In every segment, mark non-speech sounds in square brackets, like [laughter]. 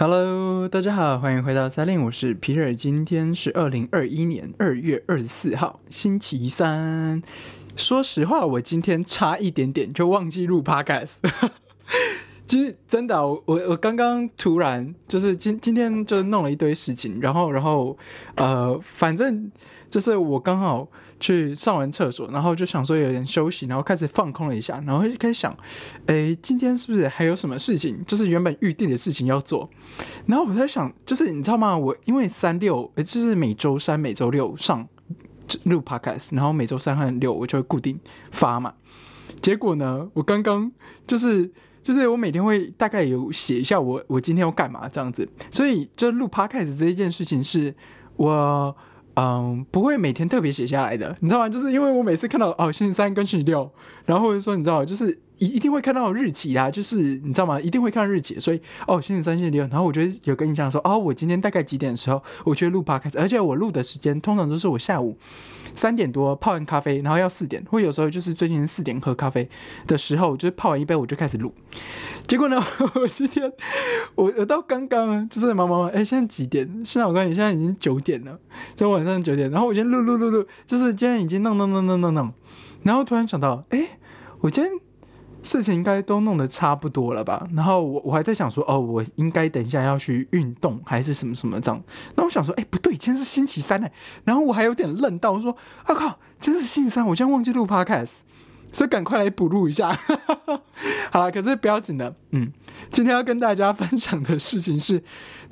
Hello，大家好，欢迎回到三零，我是皮尔。今天是二零二一年二月二十四号，星期三。说实话，我今天差一点点就忘记录 Podcast。[laughs] 其实真的，我我我刚刚突然就是今今天就弄了一堆事情，然后然后呃，反正就是我刚好去上完厕所，然后就想说有点休息，然后开始放空了一下，然后就开始想，哎，今天是不是还有什么事情，就是原本预定的事情要做？然后我在想，就是你知道吗？我因为三六，就是每周三、每周六上录 podcast，然后每周三和六我就会固定发嘛。结果呢，我刚刚就是。就是我每天会大概有写一下我我今天要干嘛这样子，所以就录 podcast 这一件事情是我嗯不会每天特别写下来的，你知道吗？就是因为我每次看到哦星期三跟星期六，然后或者说你知道就是。一一定会看到日期啊，就是你知道吗？一定会看到日期，所以哦，星期三、星期六，然后我觉得有个印象说，哦，我今天大概几点的时候，我觉得录 podcast，而且我录的时间通常都是我下午三点多泡完咖啡，然后要四点，或有时候就是最近四点喝咖啡的时候，就是泡完一杯我就开始录。结果呢，我今天我我到刚刚就是忙忙忙，哎，现在几点？现在我看你现在已经九点了，就晚上九点，然后我今天录录录录，就是今天已经弄弄弄弄弄弄，然后突然想到，哎，我今天。事情应该都弄得差不多了吧？然后我我还在想说，哦，我应该等一下要去运动还是什么什么这样。那我想说，哎，不对，今天是星期三呢。然后我还有点愣到，我说，啊靠，今天是星期三，我竟然忘记录 podcast，所以赶快来补录一下。[laughs] 好了，可是不要紧的，嗯，今天要跟大家分享的事情是，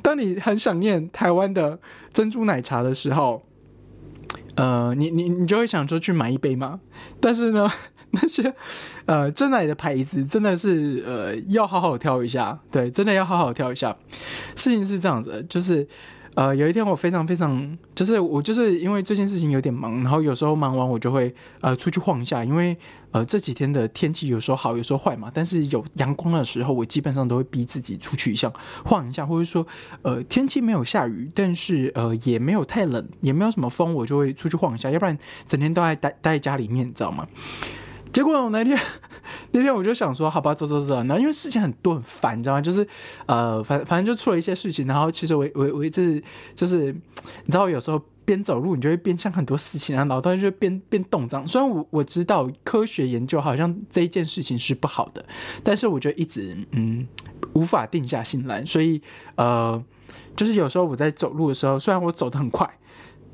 当你很想念台湾的珍珠奶茶的时候，呃，你你你就会想说去买一杯嘛。但是呢。[laughs] 那些呃真奶的牌子真的是呃要好好挑一下，对，真的要好好挑一下。事情是这样子，就是呃有一天我非常非常，就是我就是因为这件事情有点忙，然后有时候忙完我就会呃出去晃一下，因为呃这几天的天气有时候好，有时候坏嘛。但是有阳光的时候，我基本上都会逼自己出去一下晃一下，或者说呃天气没有下雨，但是呃也没有太冷，也没有什么风，我就会出去晃一下，要不然整天都在待待在家里面，你知道吗？结果我那天 [laughs] 那天我就想说，好吧，走走走。然后因为事情很多很烦，你知道吗？就是呃，反反正就出了一些事情。然后其实我我我一直就是你知道，有时候边走路你就会边想很多事情，然后脑袋就边边动这样。虽然我我知道科学研究好像这一件事情是不好的，但是我就一直嗯无法定下心来。所以呃，就是有时候我在走路的时候，虽然我走得很快，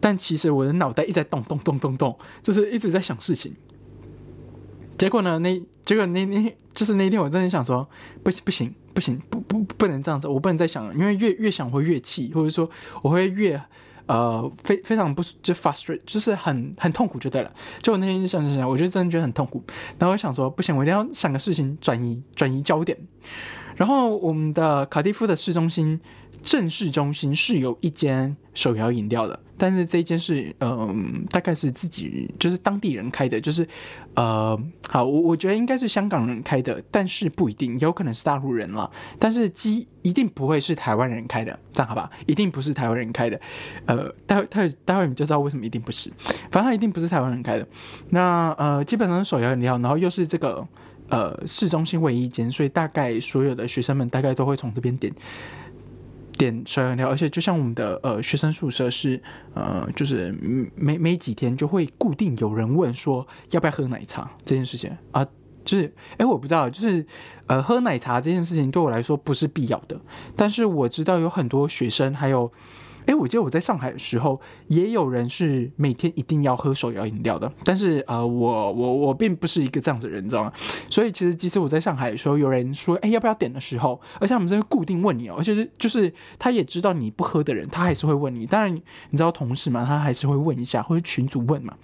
但其实我的脑袋一直在动动动动动，就是一直在想事情。结果呢？那结果那那就是那天，我真的想说，不行不行不行，不不不能这样子，我不能再想了，因为越越想会越气，或者说我会越呃非非常不就 frustrate，就是很很痛苦就对了。就我那天想想想，我就真的觉得很痛苦。然后我想说，不行，我一定要想个事情转移转移焦点。然后我们的卡蒂夫的市中心。正市中心是有一间手摇饮料的，但是这间是嗯，大概是自己就是当地人开的，就是呃，好，我我觉得应该是香港人开的，但是不一定，有可能是大陆人了，但是鸡一定不会是台湾人开的，这样好吧？一定不是台湾人开的，呃，待会待会待会你就知道为什么一定不是，反正他一定不是台湾人开的。那呃，基本上是手摇饮料，然后又是这个呃市中心唯一一间，所以大概所有的学生们大概都会从这边点。点手摇饮料，而且就像我们的呃学生宿舍是呃，就是没没几天就会固定有人问说要不要喝奶茶这件事情啊，就是哎我不知道，就是呃喝奶茶这件事情对我来说不是必要的，但是我知道有很多学生还有。哎，我记得我在上海的时候，也有人是每天一定要喝手摇饮料的。但是呃，我我我并不是一个这样子的人，你知道吗？所以其实即使我在上海的时候，有人说哎要不要点的时候，而且他们是固定问你哦，而且是就是他也知道你不喝的人，他还是会问你。当然你知道同事嘛，他还是会问一下，或者群主问嘛。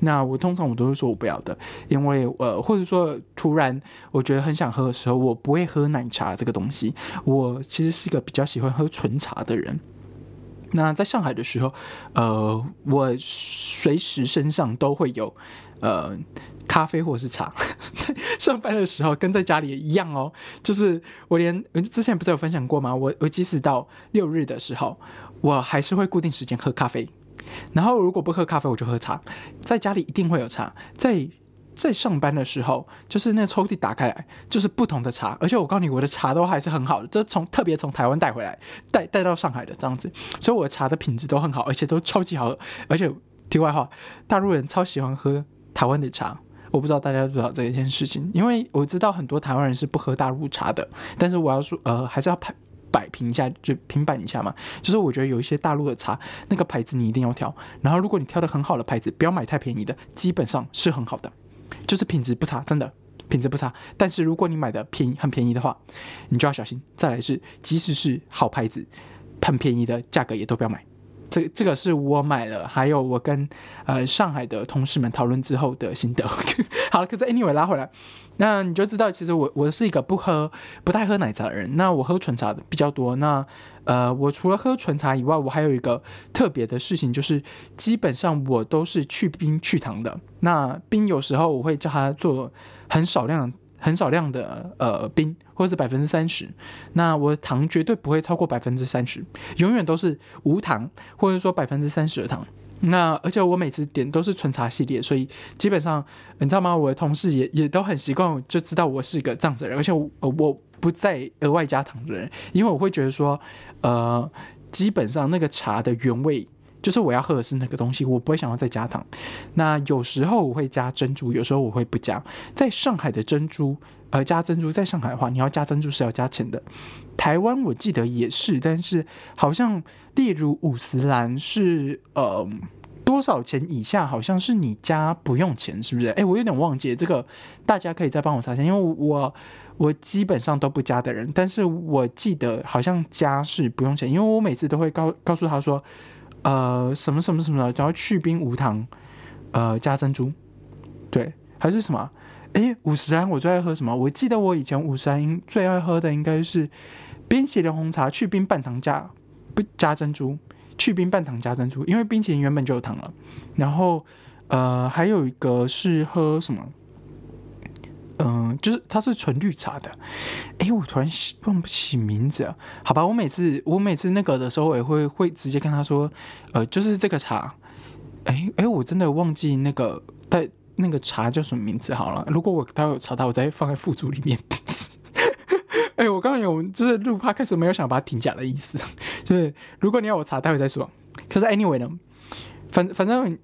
那我通常我都会说我不要的，因为呃或者说突然我觉得很想喝的时候，我不会喝奶茶这个东西。我其实是一个比较喜欢喝纯茶的人。那在上海的时候，呃，我随时身上都会有，呃，咖啡或者是茶。在 [laughs] 上班的时候跟在家里一样哦，就是我连之前不是有分享过吗？我我即使到六日的时候，我还是会固定时间喝咖啡。然后如果不喝咖啡，我就喝茶。在家里一定会有茶，在在上班的时候，就是那抽屉打开来，就是不同的茶，而且我告诉你，我的茶都还是很好的，就从特别从台湾带回来，带带到上海的这样子，所以我的茶的品质都很好，而且都超级好喝。而且题外话，大陆人超喜欢喝台湾的茶，我不知道大家知不知道这一件事情，因为我知道很多台湾人是不喝大陆茶的，但是我要说，呃，还是要拍。摆平一下，就平板一下嘛。就是我觉得有一些大陆的茶，那个牌子你一定要挑。然后如果你挑的很好的牌子，不要买太便宜的，基本上是很好的，就是品质不差，真的品质不差。但是如果你买的便宜很便宜的话，你就要小心。再来是，即使是好牌子，很便宜的价格也都不要买。这这个是我买了，还有我跟呃上海的同事们讨论之后的心得。[laughs] 好了，可是 anyway 拉回来，那你就知道，其实我我是一个不喝不太喝奶茶的人。那我喝纯茶的比较多。那呃，我除了喝纯茶以外，我还有一个特别的事情，就是基本上我都是去冰去糖的。那冰有时候我会叫他做很少量。很少量的呃冰，或者是百分之三十，那我的糖绝对不会超过百分之三十，永远都是无糖，或者说百分之三十的糖。那而且我每次点都是纯茶系列，所以基本上你知道吗？我的同事也也都很习惯，就知道我是一个这样子的人，而且我我不再额外加糖的人，因为我会觉得说，呃，基本上那个茶的原味。就是我要喝的是那个东西，我不会想要再加糖。那有时候我会加珍珠，有时候我会不加。在上海的珍珠，呃，加珍珠，在上海的话，你要加珍珠是要加钱的。台湾我记得也是，但是好像例如五十兰是呃多少钱以下，好像是你加不用钱，是不是？哎，我有点忘记这个，大家可以再帮我查一下，因为我我基本上都不加的人，但是我记得好像加是不用钱，因为我每次都会告告诉他说。呃，什么什么什么的，然后去冰无糖，呃，加珍珠，对，还是什么？诶，五十安我最爱喝什么？我记得我以前五十安最爱喝的应该是冰淇淋红茶去冰半糖加不加珍珠，去冰半糖加珍珠，因为冰淇淋原本就有糖了。然后呃，还有一个是喝什么？就是它是纯绿茶的，哎，我突然忘不起名字啊。好吧，我每次我每次那个的时候，我也会会直接跟他说，呃，就是这个茶，哎哎，我真的忘记那个带那个茶叫什么名字好了。如果我待会查到，我再放在副组里面。[laughs] 哎，我刚刚有就是录怕开始没有想把它停假的意思，[laughs] 就是如果你要我查，待会再说。可是 anyway 呢，反反正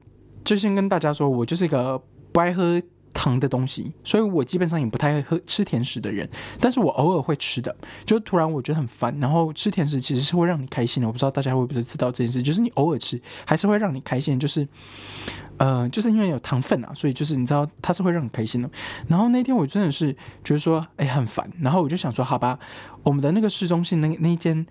就先跟大家说，我就是一个不爱喝。糖的东西，所以我基本上也不太会喝吃甜食的人，但是我偶尔会吃的，就突然我觉得很烦，然后吃甜食其实是会让你开心的，我不知道大家会不会知道这件事，就是你偶尔吃还是会让你开心，就是，呃，就是因为有糖分啊，所以就是你知道它是会让你开心的。然后那天我真的是觉得说，哎，很烦，然后我就想说，好吧，我们的那个市中心那那间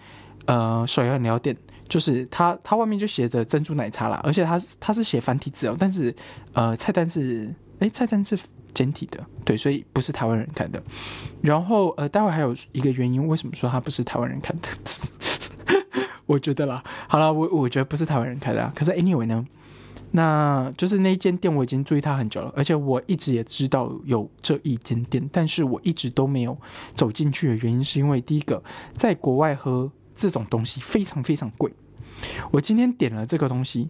呃手摇饮料店，就是它它外面就写着珍珠奶茶啦，而且它它是写繁体字哦，但是呃菜单是。哎，菜单是简体的，对，所以不是台湾人看的。然后，呃，待会还有一个原因，为什么说它不是台湾人看的？[laughs] 我觉得啦，好了，我我觉得不是台湾人开的啊。可是 anyway 呢，那就是那间店我已经注意它很久了，而且我一直也知道有这一间店，但是我一直都没有走进去的原因，是因为第一个，在国外喝这种东西非常非常贵。我今天点了这个东西，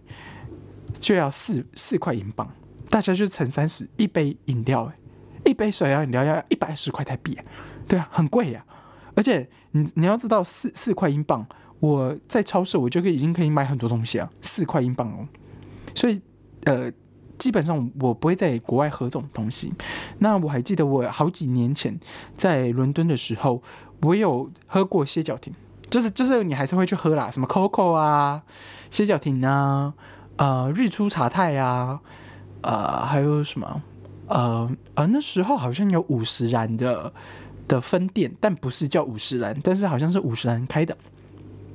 就要四四块英镑。大家就乘三十，一杯饮料，哎，一杯水摇饮料要一百二十块台币，对啊，很贵呀。而且你你要知道，四四块英镑，我在超市我就可以已经可以买很多东西啊，四块英镑哦。所以呃，基本上我不会在国外喝这种东西。那我还记得我好几年前在伦敦的时候，我有喝过歇脚亭，就是就是你还是会去喝啦，什么 Coco 啊，歇脚亭啊，呃，日出茶太啊。呃，还有什么？呃呃，那时候好像有五十兰的的分店，但不是叫五十兰，但是好像是五十兰开的。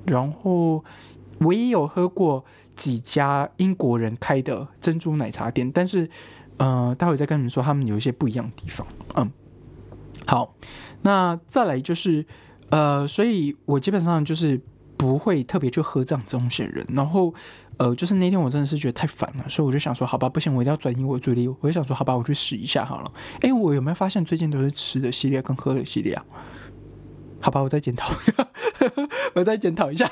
然后我也有喝过几家英国人开的珍珠奶茶店，但是呃，待会再跟你们说他们有一些不一样的地方。嗯，好，那再来就是呃，所以我基本上就是不会特别去喝这样东西的人，然后。呃，就是那天我真的是觉得太烦了，所以我就想说，好吧，不行，我一定要转移我注意力。我就想说，好吧，我去试一下好了。哎，我有没有发现最近都是吃的系列跟喝的系列啊？好吧，我再检讨，[laughs] 我再检讨一下。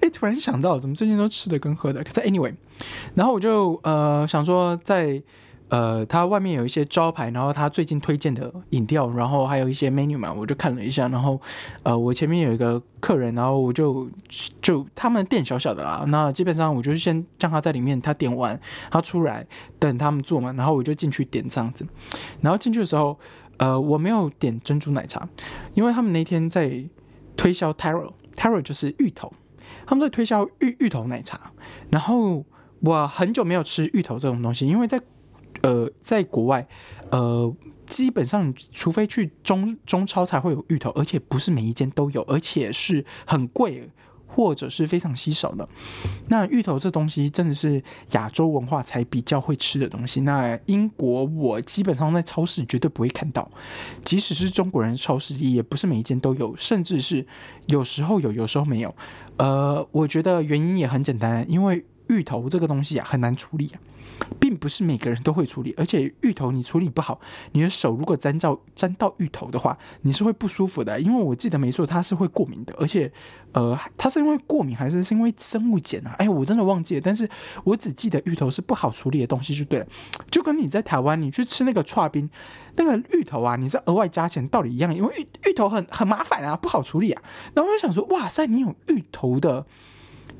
哎，突然想到，怎么最近都吃的跟喝的？可是 anyway，然后我就呃想说，在呃，它外面有一些招牌，然后它最近推荐的饮料，然后还有一些 menu 嘛，我就看了一下，然后呃，我前面有一个客人，然后我就就他们店小小的啦，那基本上我就先让他在里面，他点完他出来等他们做嘛，然后我就进去点这样子，然后进去的时候，呃，我没有点珍珠奶茶，因为他们那天在推销 taro，taro 就是芋头，他们在推销芋芋头奶茶，然后我很久没有吃芋头这种东西，因为在呃，在国外，呃，基本上除非去中中超才会有芋头，而且不是每一间都有，而且是很贵或者是非常稀少的。那芋头这东西真的是亚洲文化才比较会吃的东西。那英国我基本上在超市绝对不会看到，即使是中国人超市也不是每一间都有，甚至是有时候有，有时候没有。呃，我觉得原因也很简单，因为芋头这个东西啊很难处理啊。并不是每个人都会处理，而且芋头你处理不好，你的手如果沾到沾到芋头的话，你是会不舒服的。因为我记得没错，它是会过敏的，而且，呃，它是因为过敏还是是因为生物碱啊？哎，我真的忘记了。但是我只记得芋头是不好处理的东西就对了。就跟你在台湾你去吃那个串冰，那个芋头啊，你是额外加钱道理一样，因为芋芋头很很麻烦啊，不好处理啊。然后我就想说，哇塞，你有芋头的。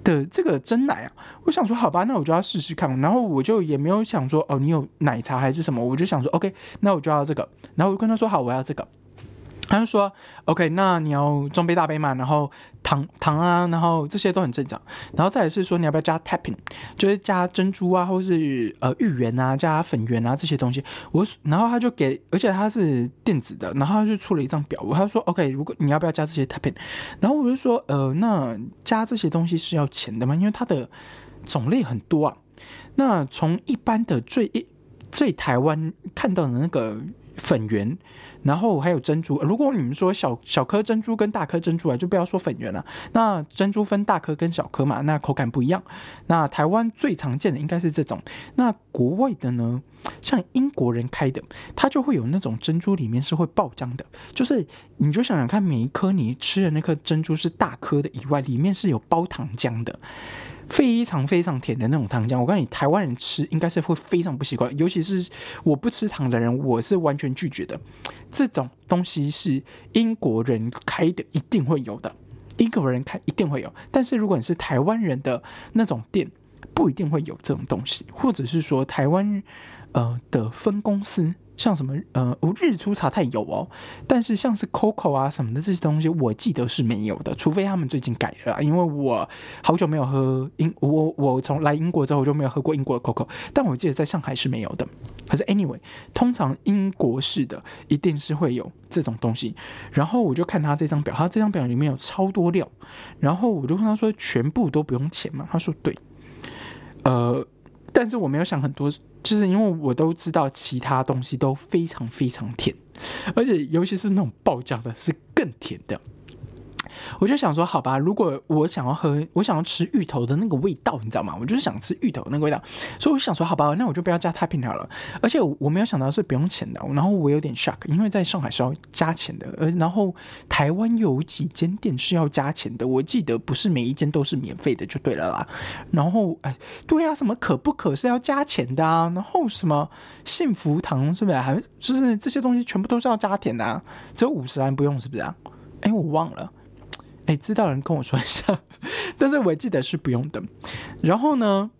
的这个真奶啊，我想说好吧，那我就要试试看。然后我就也没有想说哦，你有奶茶还是什么，我就想说 OK，那我就要这个。然后我就跟他说好，我要这个。他就说：“OK，那你要中杯大杯嘛，然后糖糖啊，然后这些都很正常。然后再来是说你要不要加 tapping，就是加珍珠啊，或是呃芋圆啊，加粉圆啊这些东西。我然后他就给，而且他是电子的，然后他就出了一张表，他说 OK，如果你要不要加这些 tapping，然后我就说呃，那加这些东西是要钱的吗？因为它的种类很多啊。那从一般的最最台湾看到的那个粉圆。”然后还有珍珠，如果你们说小小颗珍珠跟大颗珍珠啊，就不要说粉圆了。那珍珠分大颗跟小颗嘛，那口感不一样。那台湾最常见的应该是这种。那国外的呢，像英国人开的，它就会有那种珍珠里面是会爆浆的，就是你就想想看，每一颗你吃的那颗珍珠是大颗的以外，里面是有包糖浆的。非常非常甜的那种糖浆，我告诉你，台湾人吃应该是会非常不习惯，尤其是我不吃糖的人，我是完全拒绝的。这种东西是英国人开的，一定会有的。英国人开一定会有，但是如果你是台湾人的那种店，不一定会有这种东西，或者是说台湾呃的分公司。像什么呃，我日出茶太有哦，但是像是 Coco 啊什么的这些东西，我记得是没有的，除非他们最近改了。因为我好久没有喝英，我我从来英国之后我就没有喝过英国的 Coco，但我记得在上海是没有的。可是 anyway，通常英国式的一定是会有这种东西。然后我就看他这张表，他这张表里面有超多料，然后我就跟他说全部都不用钱嘛，他说对，呃，但是我没有想很多。就是因为我都知道其他东西都非常非常甜，而且尤其是那种爆浆的，是更甜的。我就想说，好吧，如果我想要喝，我想要吃芋头的那个味道，你知道吗？我就是想吃芋头那个味道，所以我想说，好吧，那我就不要加太平鸟了。而且我没有想到是不用钱的，然后我有点 shock，因为在上海是要加钱的，而然后台湾有几间店是要加钱的，我记得不是每一间都是免费的，就对了啦。然后，哎，对啊，什么可不可是要加钱的啊？然后什么幸福堂是不是还就是这些东西全部都是要加钱的？啊？只有五十元不用是不是啊？哎，我忘了。哎，知道人跟我说一下，但是我记得是不用的。然后呢，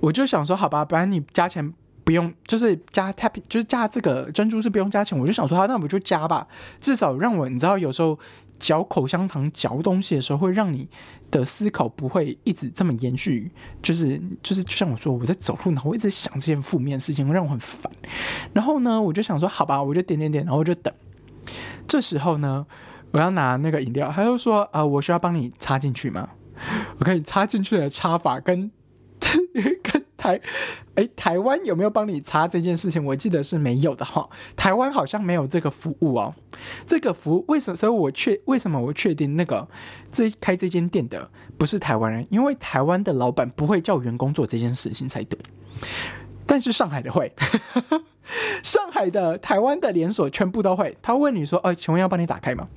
我就想说，好吧，不然你加钱不用，就是加 tap，就是加这个珍珠是不用加钱。我就想说，好，那我就加吧，至少让我，你知道，有时候嚼口香糖、嚼东西的时候，会让你的思考不会一直这么延续。就是就是，就像我说，我在走路，然后我一直想这件负面事情，让我很烦。然后呢，我就想说，好吧，我就点点点，然后我就等。这时候呢。我要拿那个饮料，他就说：“呃，我需要帮你插进去吗？[laughs] 我可以插进去的插法跟 [laughs] 跟台哎台湾有没有帮你插这件事情？我记得是没有的哈，台湾好像没有这个服务哦。这个服务为什么？所以我确为什么我确定那个这开这间店的不是台湾人？因为台湾的老板不会叫员工做这件事情才对，但是上海的会。[laughs] ”上海的、台湾的连锁全部都会。他问你说：“哦，请问要帮你打开吗？”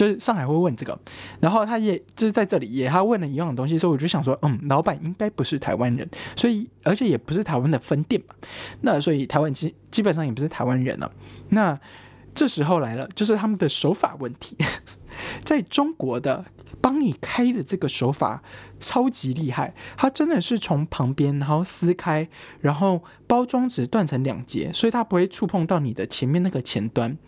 就是上海会问这个，然后他也就是在这里也他问了一样的东西，所以我就想说，嗯，老板应该不是台湾人，所以而且也不是台湾的分店嘛，那所以台湾基基本上也不是台湾人了。那这时候来了，就是他们的手法问题，[laughs] 在中国的帮你开的这个手法超级厉害，它真的是从旁边然后撕开，然后包装纸断成两截，所以它不会触碰到你的前面那个前端。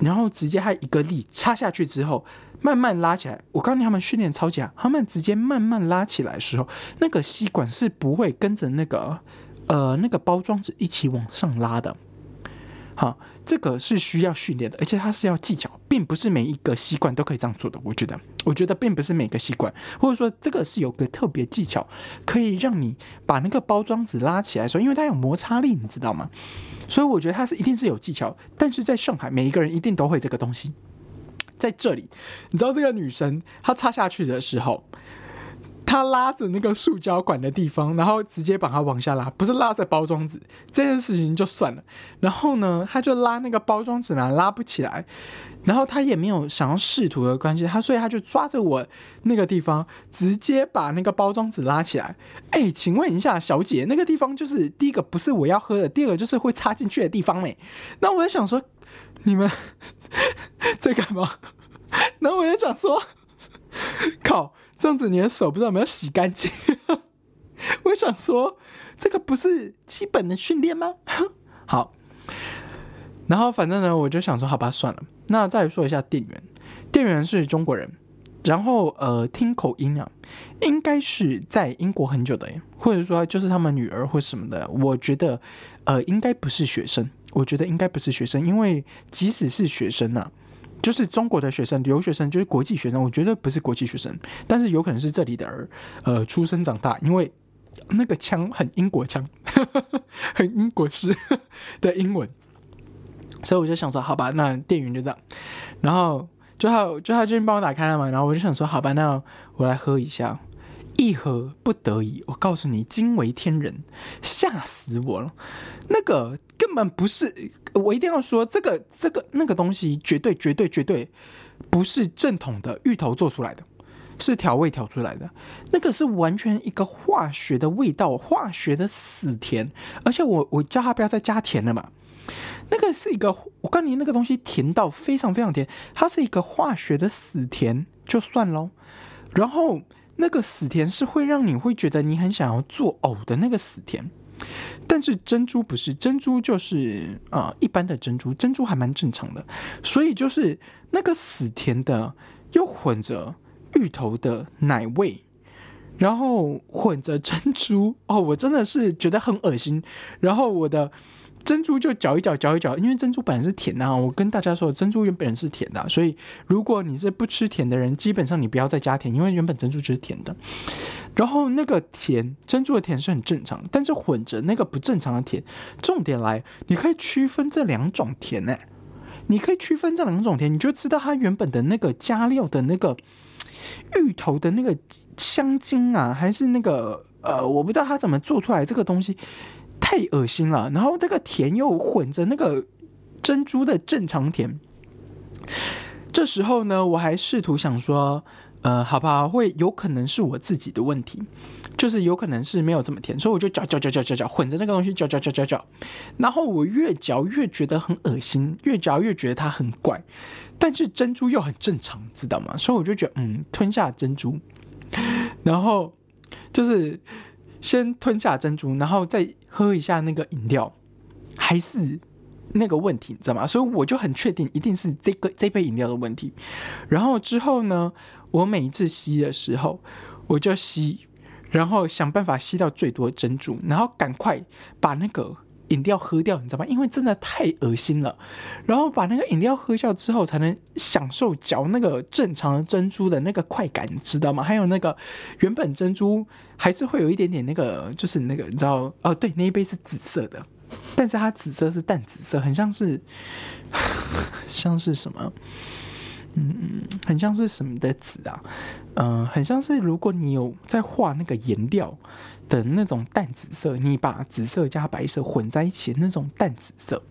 然后直接还一个力插下去之后，慢慢拉起来。我告诉你，他们训练超级好，他们直接慢慢拉起来的时候，那个吸管是不会跟着那个呃那个包装纸一起往上拉的。好，这个是需要训练的，而且它是要技巧，并不是每一个吸管都可以这样做的。我觉得，我觉得并不是每个吸管，或者说这个是有个特别技巧，可以让你把那个包装纸拉起来的时候，因为它有摩擦力，你知道吗？所以我觉得他是一定是有技巧，但是在上海，每一个人一定都会这个东西。在这里，你知道这个女生她插下去的时候。他拉着那个塑胶管的地方，然后直接把它往下拉，不是拉着包装纸这件事情就算了。然后呢，他就拉那个包装纸嘛，拉不起来。然后他也没有想要试图的关系，他所以他就抓着我那个地方，直接把那个包装纸拉起来。哎，请问一下，小姐，那个地方就是第一个不是我要喝的，第二个就是会插进去的地方没？那我就想说，你们在干嘛？然后我就想说，靠。这样子你的手不知道有没有洗干净？[laughs] 我想说，这个不是基本的训练吗？[laughs] 好，然后反正呢，我就想说，好吧，算了。那再说一下店员，店员是中国人，然后呃，听口音啊，应该是在英国很久的，或者说就是他们女儿或什么的。我觉得呃，应该不是学生，我觉得应该不是学生，因为即使是学生呢。就是中国的学生，留学生就是国际学生，我觉得不是国际学生，但是有可能是这里的儿，呃，出生长大，因为那个腔很英国腔，[laughs] 很英国式的英文，所以我就想说，好吧，那店员就这样，然后就他就他最近帮我打开了嘛，然后我就想说，好吧，那我来喝一下。一喝不得已，我告诉你，惊为天人，吓死我了。那个根本不是，我一定要说，这个这个那个东西，绝对绝对绝对不是正统的芋头做出来的，是调味调出来的。那个是完全一个化学的味道，化学的死甜。而且我我叫他不要再加甜了嘛。那个是一个，我告诉你，那个东西甜到非常非常甜，它是一个化学的死甜，就算喽。然后。那个死甜是会让你会觉得你很想要作呕的那个死甜，但是珍珠不是，珍珠就是啊一般的珍珠，珍珠还蛮正常的，所以就是那个死甜的又混着芋头的奶味，然后混着珍珠哦，我真的是觉得很恶心，然后我的。珍珠就搅一搅，搅一搅，因为珍珠本来是甜的啊。我跟大家说，珍珠原本是甜的，所以如果你是不吃甜的人，基本上你不要再加甜，因为原本珍珠就是甜的。然后那个甜，珍珠的甜是很正常，但是混着那个不正常的甜。重点来，你可以区分这两种甜呢？你可以区分这两种甜，你就知道它原本的那个加料的那个芋头的那个香精啊，还是那个呃，我不知道它怎么做出来这个东西。太恶心了，然后这个甜又混着那个珍珠的正常甜。这时候呢，我还试图想说，呃，好吧，会有可能是我自己的问题，就是有可能是没有这么甜，所以我就嚼嚼嚼嚼嚼嚼，混着那个东西嚼嚼嚼嚼嚼。然后我越嚼越觉得很恶心，越嚼越觉得它很怪，但是珍珠又很正常，知道吗？所以我就觉得，嗯，吞下珍珠，然后就是先吞下珍珠，然后再。喝一下那个饮料，还是那个问题，你知道吗？所以我就很确定，一定是这个这杯饮料的问题。然后之后呢，我每一次吸的时候，我就吸，然后想办法吸到最多珍珠，然后赶快把那个饮料喝掉，你知道吗？因为真的太恶心了。然后把那个饮料喝掉之后，才能享受嚼那个正常的珍珠的那个快感，你知道吗？还有那个原本珍珠。还是会有一点点那个，就是那个，你知道哦？对，那一杯是紫色的，[laughs] 但是它紫色是淡紫色，很像是，[sighs] 像是什么？嗯，很像是什么的紫啊？嗯，很像是如果你有在画那个颜料的那种淡紫色，你把紫色加白色混在一起那种淡紫色，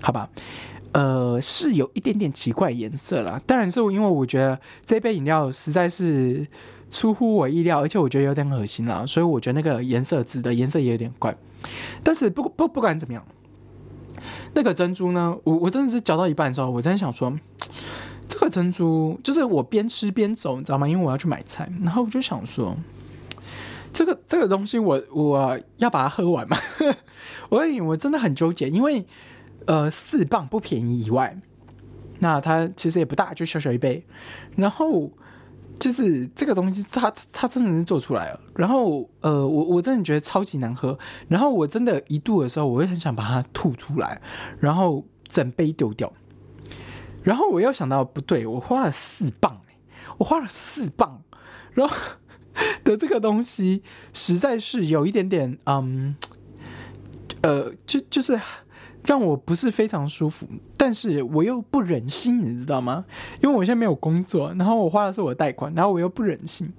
好吧？呃，是有一点点奇怪颜色啦。当然是因为我觉得这杯饮料实在是出乎我意料，而且我觉得有点恶心啦，所以我觉得那个颜色紫的颜色也有点怪。但是不不不管怎么样，那个珍珠呢，我我真的是嚼到一半的时候，我真的想说，这个珍珠就是我边吃边走，你知道吗？因为我要去买菜，然后我就想说，这个这个东西我我要把它喝完嘛？[laughs] 我我真的很纠结，因为。呃，四磅不便宜以外，那它其实也不大，就小小一杯。然后就是这个东西，它它真的是做出来了。然后呃，我我真的觉得超级难喝。然后我真的一度的时候，我会很想把它吐出来，然后整杯丢掉。然后我又想到不对，我花了四磅，我花了四磅，然后的这个东西实在是有一点点，嗯，呃，就就是。让我不是非常舒服，但是我又不忍心，你知道吗？因为我现在没有工作，然后我花的是我的贷款，然后我又不忍心，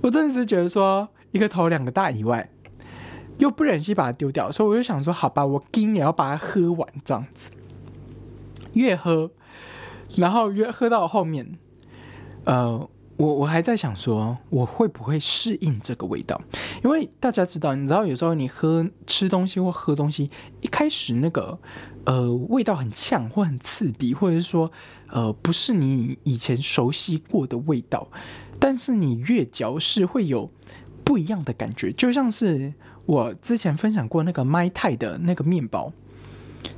我真的是觉得说一个头两个大以外，又不忍心把它丢掉，所以我就想说，好吧，我今也要把它喝完，这样子，越喝，然后越喝到后面，呃。我我还在想说，我会不会适应这个味道？因为大家知道，你知道有时候你喝吃东西或喝东西，一开始那个呃味道很呛或很刺鼻，或者是说呃不是你以前熟悉过的味道，但是你越嚼是会有不一样的感觉，就像是我之前分享过那个麦泰的那个面包。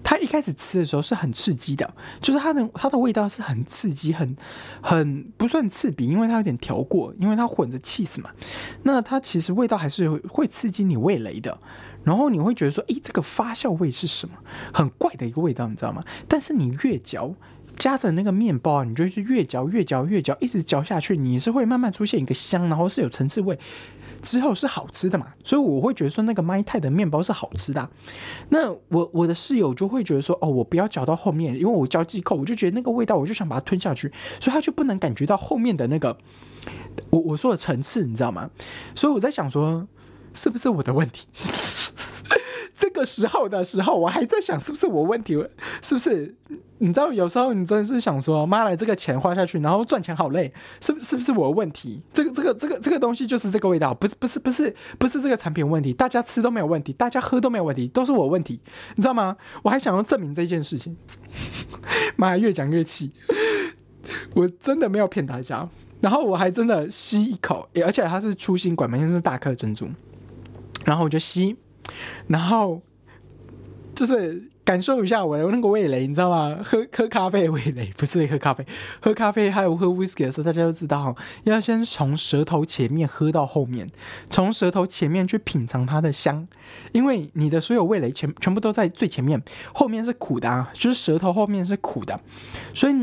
它一开始吃的时候是很刺激的，就是它的它的味道是很刺激，很很不算刺鼻，因为它有点调过，因为它混着 cheese 嘛。那它其实味道还是会刺激你味蕾的，然后你会觉得说，诶，这个发酵味是什么？很怪的一个味道，你知道吗？但是你越嚼，夹着那个面包，你就是越嚼越嚼越嚼，一直嚼下去，你是会慢慢出现一个香，然后是有层次味。之后是好吃的嘛，所以我会觉得说那个麦泰的面包是好吃的。那我我的室友就会觉得说，哦，我不要嚼到后面，因为我嚼几口我就觉得那个味道，我就想把它吞下去，所以他就不能感觉到后面的那个我我说的层次，你知道吗？所以我在想说，是不是我的问题？这个时候的时候，我还在想是不是我问题，是不是？你知道，有时候你真的是想说，妈的，这个钱花下去，然后赚钱好累，是不是不是我问题？这个这个这个这个东西就是这个味道，不是不是不是不是这个产品问题，大家吃都没有问题，大家喝都没有问题，都是我问题，你知道吗？我还想要证明这件事情，妈，越讲越气，我真的没有骗大家，然后我还真的吸一口，而且它是粗心管嘛，像是大颗珍珠，然后我就吸。然后就是感受一下我的那个味蕾，你知道吗？喝喝咖啡的味蕾不是喝咖啡，喝咖啡还有喝 whisky 的时候，大家都知道要先从舌头前面喝到后面，从舌头前面去品尝它的香，因为你的所有味蕾全全部都在最前面，后面是苦的，啊，就是舌头后面是苦的，所以。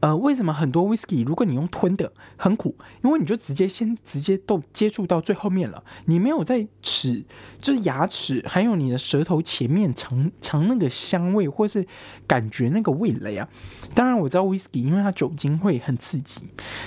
呃，为什么很多 whisky 如果你用吞的很苦？因为你就直接先直接都接触到最后面了，你没有在齿，就是牙齿还有你的舌头前面尝尝那个香味，或是感觉那个味蕾啊。当然我知道 whisky 因为它酒精会很刺激，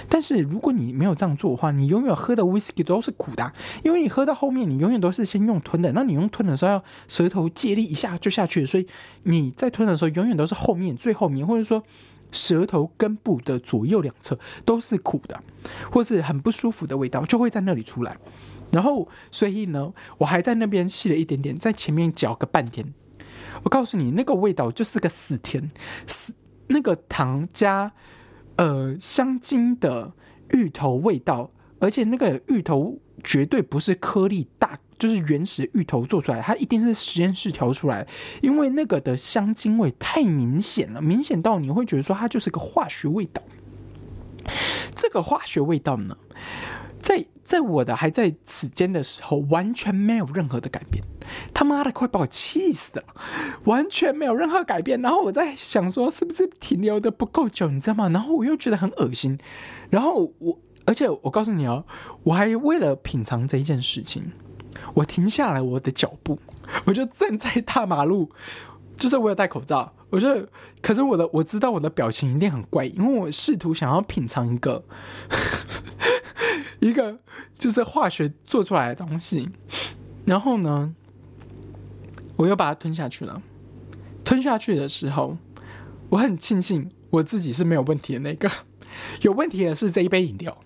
但是如果你没有这样做的话，你永远喝的 whisky 都是苦的，因为你喝到后面你永远都是先用吞的，那你用吞的时候要舌头借力一下就下去，所以你在吞的时候永远都是后面最后面，或者说。舌头根部的左右两侧都是苦的，或是很不舒服的味道，就会在那里出来。然后，所以呢，我还在那边吸了一点点，在前面嚼个半天。我告诉你，那个味道就是个死甜，死那个糖加呃香精的芋头味道，而且那个芋头绝对不是颗粒大。就是原始芋头做出来，它一定是实验室调出来，因为那个的香精味太明显了，明显到你会觉得说它就是个化学味道。这个化学味道呢，在在我的还在此间的时候，完全没有任何的改变。他妈的，快把我气死了！完全没有任何改变。然后我在想说，是不是停留的不够久，你知道吗？然后我又觉得很恶心。然后我，而且我告诉你哦，我还为了品尝这一件事情。我停下来我的脚步，我就站在大马路，就是我有戴口罩，我就，可是我的我知道我的表情一定很怪，因为我试图想要品尝一个 [laughs] 一个就是化学做出来的东西，然后呢，我又把它吞下去了。吞下去的时候，我很庆幸我自己是没有问题的那个，有问题的是这一杯饮料。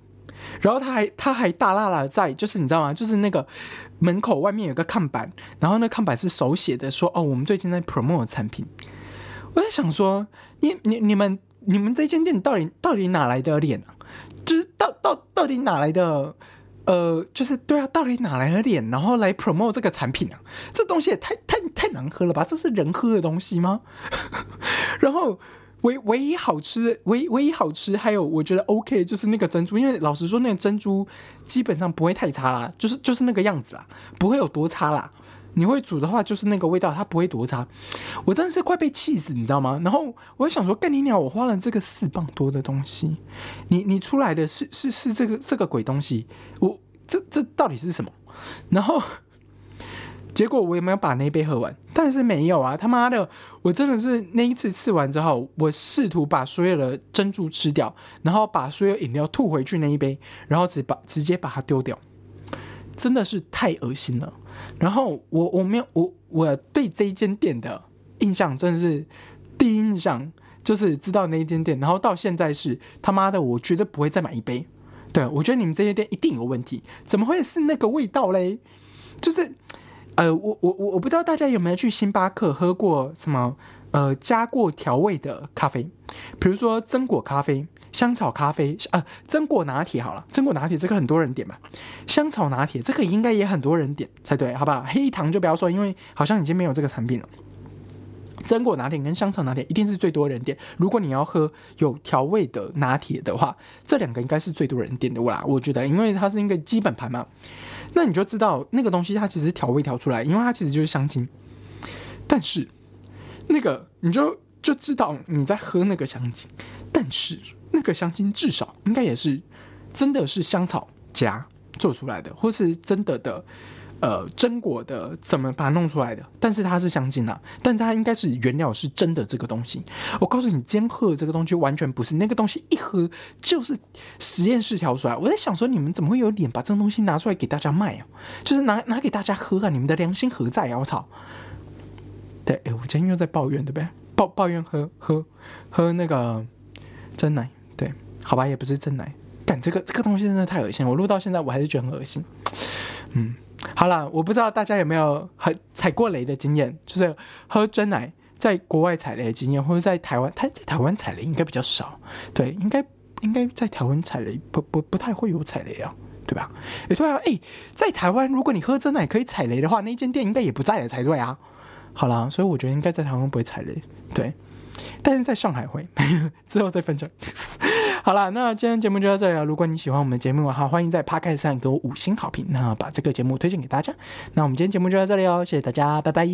然后他还他还大大的在，就是你知道吗？就是那个门口外面有个看板，然后那看板是手写的，说哦，我们最近在 promote 产品。我在想说，你你你们你们这间店到底到底哪来的脸啊？就是到到到底哪来的？呃，就是对啊，到底哪来的脸，然后来 promote 这个产品啊？这东西也太太太难喝了吧？这是人喝的东西吗？[laughs] 然后。唯唯一好吃，唯唯一好吃，还有我觉得 OK，就是那个珍珠，因为老实说，那个珍珠基本上不会太差啦，就是就是那个样子啦，不会有多差啦。你会煮的话，就是那个味道，它不会多差。我真的是快被气死，你知道吗？然后我想说，干你鸟！我花了这个四磅多的东西，你你出来的是是是这个这个鬼东西，我这这到底是什么？然后。结果我有没有把那杯喝完？但是没有啊！他妈的，我真的是那一次吃完之后，我试图把所有的珍珠吃掉，然后把所有饮料吐回去那一杯，然后只把直接把它丢掉，真的是太恶心了。然后我我没有我我对这一间店的印象真的是第一印象就是知道那一间店，然后到现在是他妈的，我绝对不会再买一杯。对我觉得你们这间店一定有问题，怎么会是那个味道嘞？就是。呃，我我我不知道大家有没有去星巴克喝过什么呃加过调味的咖啡，比如说榛果咖啡、香草咖啡啊，榛果拿铁好了，榛果拿铁这个很多人点吧，香草拿铁这个应该也很多人点才对，好不好？黑糖就不要说，因为好像已经没有这个产品了。榛果拿铁跟香草拿铁一定是最多人点。如果你要喝有调味的拿铁的话，这两个应该是最多人点的啦，我觉得，因为它是一个基本盘嘛。那你就知道那个东西它其实调味调出来，因为它其实就是香精。但是那个你就就知道你在喝那个香精，但是那个香精至少应该也是真的是香草加做出来的，或是真的的。呃，榛果的怎么把它弄出来的？但是它是香精啊，但它应该是原料是真的这个东西。我告诉你，尖喝这个东西完全不是那个东西，一喝就是实验室调出来。我在想说，你们怎么会有脸把这种东西拿出来给大家卖啊？[laughs] 就是拿拿给大家喝啊？你们的良心何在啊？我操！对，哎，我今天又在抱怨，对不对？抱抱怨喝喝喝那个真奶，对，好吧，也不是真奶。干这个这个东西真的太恶心，我录到现在我还是觉得很恶心。嗯。好了，我不知道大家有没有很踩过雷的经验，就是喝真奶在国外踩雷的经验，或者在台湾，他在台湾踩雷应该比较少，对，应该应该在台湾踩雷不不不太会有踩雷啊，对吧？哎，对啊，哎，在台湾如果你喝真奶可以踩雷的话，那间店应该也不在了才对啊。好了，所以我觉得应该在台湾不会踩雷，对，但是在上海会，[laughs] 之后再分享。[laughs] 好了，那今天节目就到这里了。如果你喜欢我们的节目的话，欢迎在 Podcast 上给我五星好评，那把这个节目推荐给大家。那我们今天节目就到这里哦，谢谢大家，拜拜。